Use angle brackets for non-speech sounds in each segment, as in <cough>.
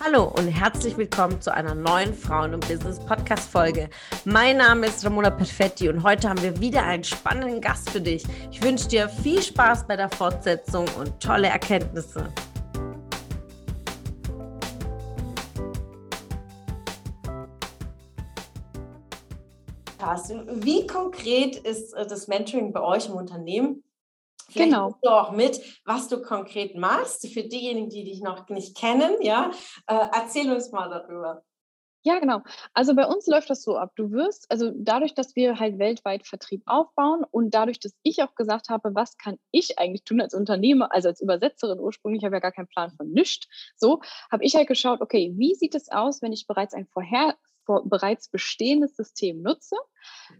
Hallo und herzlich willkommen zu einer neuen Frauen- und Business-Podcast-Folge. Mein Name ist Ramona Perfetti und heute haben wir wieder einen spannenden Gast für dich. Ich wünsche dir viel Spaß bei der Fortsetzung und tolle Erkenntnisse. Wie konkret ist äh, das Mentoring bei euch im Unternehmen? Vielleicht genau. du auch mit, was du konkret machst. Für diejenigen, die dich noch nicht kennen, ja, äh, erzähl uns mal darüber. Ja, genau. Also bei uns läuft das so ab. Du wirst, also dadurch, dass wir halt weltweit Vertrieb aufbauen und dadurch, dass ich auch gesagt habe, was kann ich eigentlich tun als Unternehmer, also als Übersetzerin ursprünglich, habe ja gar keinen Plan von nichts. So habe ich halt geschaut, okay, wie sieht es aus, wenn ich bereits ein vorher bereits bestehendes System nutze,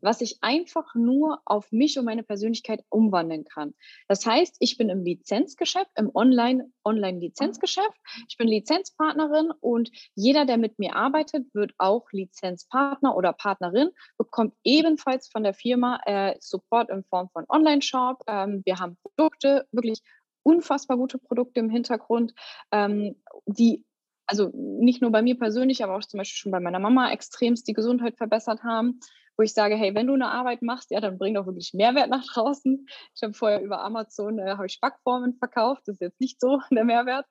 was ich einfach nur auf mich und meine Persönlichkeit umwandeln kann. Das heißt, ich bin im Lizenzgeschäft, im Online, Online-Lizenzgeschäft. Ich bin Lizenzpartnerin und jeder, der mit mir arbeitet, wird auch Lizenzpartner oder Partnerin, bekommt ebenfalls von der Firma äh, Support in Form von Online-Shop. Ähm, wir haben Produkte, wirklich unfassbar gute Produkte im Hintergrund, ähm, die also nicht nur bei mir persönlich, aber auch zum Beispiel schon bei meiner Mama extremst die Gesundheit verbessert haben, wo ich sage, hey, wenn du eine Arbeit machst, ja, dann bring doch wirklich Mehrwert nach draußen. Ich habe vorher über Amazon äh, habe ich Backformen verkauft, das ist jetzt nicht so <laughs> der Mehrwert.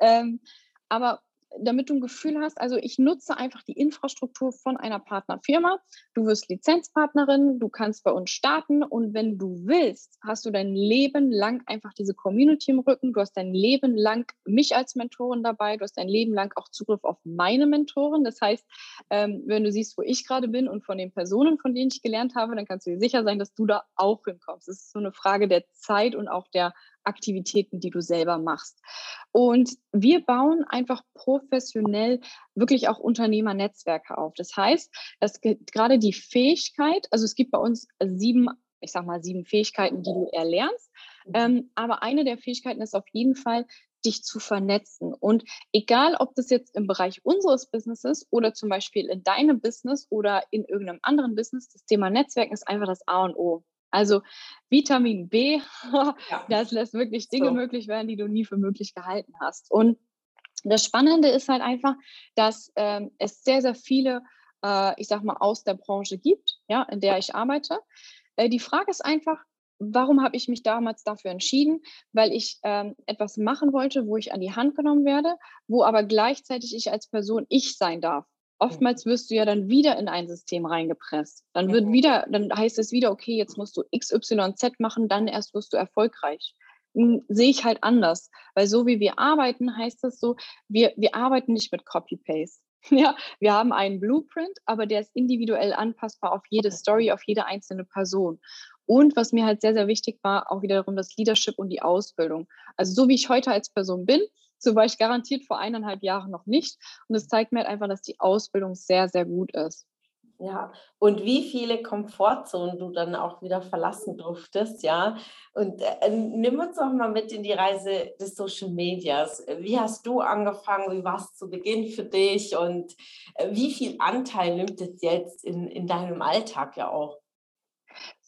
Ähm, aber damit du ein Gefühl hast, also ich nutze einfach die Infrastruktur von einer Partnerfirma. Du wirst Lizenzpartnerin, du kannst bei uns starten und wenn du willst, hast du dein Leben lang einfach diese Community im Rücken. Du hast dein Leben lang mich als Mentorin dabei, du hast dein Leben lang auch Zugriff auf meine Mentoren. Das heißt, ähm, wenn du siehst, wo ich gerade bin und von den Personen, von denen ich gelernt habe, dann kannst du dir sicher sein, dass du da auch hinkommst. Es ist so eine Frage der Zeit und auch der Aktivitäten, die du selber machst. Und wir bauen einfach professionell wirklich auch Unternehmernetzwerke auf. Das heißt, dass gerade die Fähigkeit, also es gibt bei uns sieben, ich sag mal sieben Fähigkeiten, die du erlernst. Mhm. Ähm, aber eine der Fähigkeiten ist auf jeden Fall, dich zu vernetzen. Und egal, ob das jetzt im Bereich unseres Businesses oder zum Beispiel in deinem Business oder in irgendeinem anderen Business, das Thema Netzwerken ist einfach das A und O. Also Vitamin B, <laughs> das lässt wirklich Dinge so. möglich werden, die du nie für möglich gehalten hast. Und das Spannende ist halt einfach, dass ähm, es sehr, sehr viele, äh, ich sag mal, aus der Branche gibt, ja, in der ich arbeite. Äh, die Frage ist einfach, warum habe ich mich damals dafür entschieden? Weil ich ähm, etwas machen wollte, wo ich an die Hand genommen werde, wo aber gleichzeitig ich als Person ich sein darf. Oftmals wirst du ja dann wieder in ein System reingepresst. Dann wird wieder, dann heißt es wieder, okay, jetzt musst du X, Y, Z machen, dann erst wirst du erfolgreich. Sehe ich halt anders. Weil so wie wir arbeiten, heißt das so, wir, wir arbeiten nicht mit Copy-Paste. <laughs> Ja, wir haben einen Blueprint, aber der ist individuell anpassbar auf jede Story, auf jede einzelne Person. Und was mir halt sehr, sehr wichtig war, auch wiederum das Leadership und die Ausbildung. Also so wie ich heute als Person bin, so war ich garantiert vor eineinhalb Jahren noch nicht. Und es zeigt mir halt einfach, dass die Ausbildung sehr, sehr gut ist. Ja, und wie viele Komfortzonen du dann auch wieder verlassen durftest, ja. Und äh, nimm uns auch mal mit in die Reise des Social Medias. Wie hast du angefangen? Wie war es zu Beginn für dich? Und äh, wie viel Anteil nimmt es jetzt in, in deinem Alltag ja auch?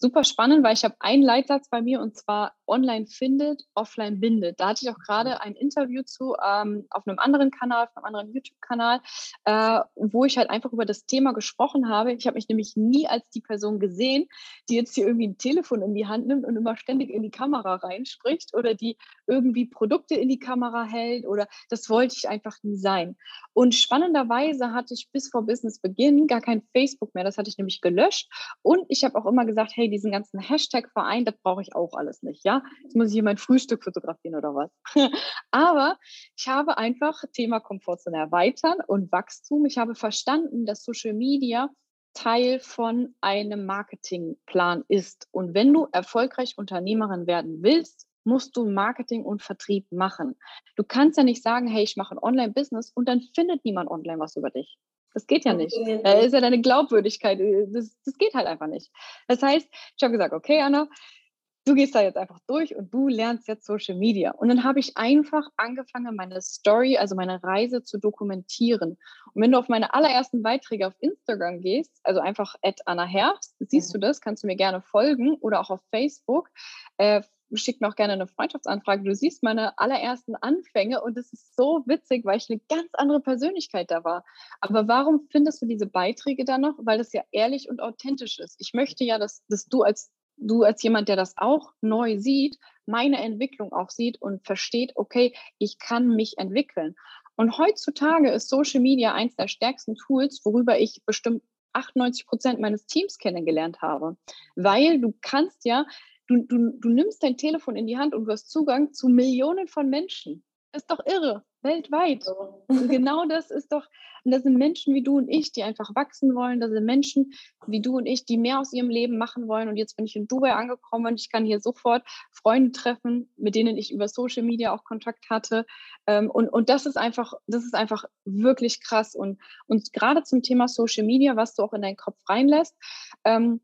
Super spannend, weil ich habe einen Leitsatz bei mir und zwar online findet, offline bindet. Da hatte ich auch gerade mhm. ein Interview zu ähm, auf einem anderen Kanal, auf einem anderen YouTube-Kanal, äh, wo ich halt einfach über das Thema gesprochen habe. Ich habe mich nämlich nie als die Person gesehen, die jetzt hier irgendwie ein Telefon in die Hand nimmt und immer ständig in die Kamera reinspricht oder die irgendwie Produkte in die Kamera hält oder das wollte ich einfach nie sein. Und spannenderweise hatte ich bis vor Businessbeginn gar kein Facebook mehr. Das hatte ich nämlich gelöscht und ich habe auch immer gesagt, hey, diesen ganzen Hashtag-Verein, das brauche ich auch alles nicht, ja. Jetzt muss ich hier mein Frühstück fotografieren oder was. <laughs> Aber ich habe einfach Thema Komfortzone erweitern und Wachstum. Ich habe verstanden, dass Social Media Teil von einem Marketingplan ist. Und wenn du erfolgreich Unternehmerin werden willst, musst du Marketing und Vertrieb machen. Du kannst ja nicht sagen, hey, ich mache ein Online-Business und dann findet niemand online was über dich. Das geht ja nicht. Da ist ja deine Glaubwürdigkeit. Äh, das, das geht halt einfach nicht. Das heißt, ich habe gesagt, okay, Anna, du gehst da jetzt einfach durch und du lernst jetzt Social Media. Und dann habe ich einfach angefangen, meine Story, also meine Reise zu dokumentieren. Und wenn du auf meine allerersten Beiträge auf Instagram gehst, also einfach at Anna Herbst, siehst mhm. du das, kannst du mir gerne folgen oder auch auf Facebook, äh, schick mir auch gerne eine Freundschaftsanfrage. Du siehst meine allerersten Anfänge und es ist so witzig, weil ich eine ganz andere Persönlichkeit da war. Aber warum findest du diese Beiträge dann noch? Weil das ja ehrlich und authentisch ist. Ich möchte ja, dass, dass du als du als jemand, der das auch neu sieht, meine Entwicklung auch sieht und versteht, okay, ich kann mich entwickeln. Und heutzutage ist Social Media eins der stärksten Tools, worüber ich bestimmt 98 Prozent meines Teams kennengelernt habe. Weil du kannst ja, du, du, du nimmst dein Telefon in die Hand und du hast Zugang zu Millionen von Menschen. Das ist doch irre, weltweit. Und genau das ist doch, das sind Menschen wie du und ich, die einfach wachsen wollen. Das sind Menschen wie du und ich, die mehr aus ihrem Leben machen wollen. Und jetzt bin ich in Dubai angekommen und ich kann hier sofort Freunde treffen, mit denen ich über Social Media auch Kontakt hatte. Ähm, und, und das ist einfach, das ist einfach wirklich krass. Und, und gerade zum Thema Social Media, was du auch in deinen Kopf reinlässt, ähm,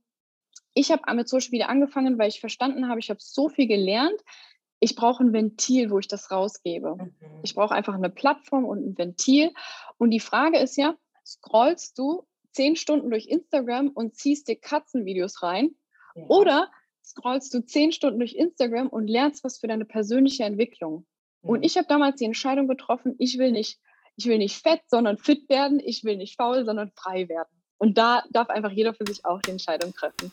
ich habe mit Social Media angefangen, weil ich verstanden habe, ich habe so viel gelernt, ich brauche ein Ventil, wo ich das rausgebe. Mhm. Ich brauche einfach eine Plattform und ein Ventil. Und die Frage ist ja, scrollst du zehn Stunden durch Instagram und ziehst dir Katzenvideos rein? Ja. Oder scrollst du zehn Stunden durch Instagram und lernst was für deine persönliche Entwicklung? Mhm. Und ich habe damals die Entscheidung getroffen, ich will nicht, ich will nicht fett, sondern fit werden. Ich will nicht faul, sondern frei werden. Und da darf einfach jeder für sich auch die Entscheidung treffen.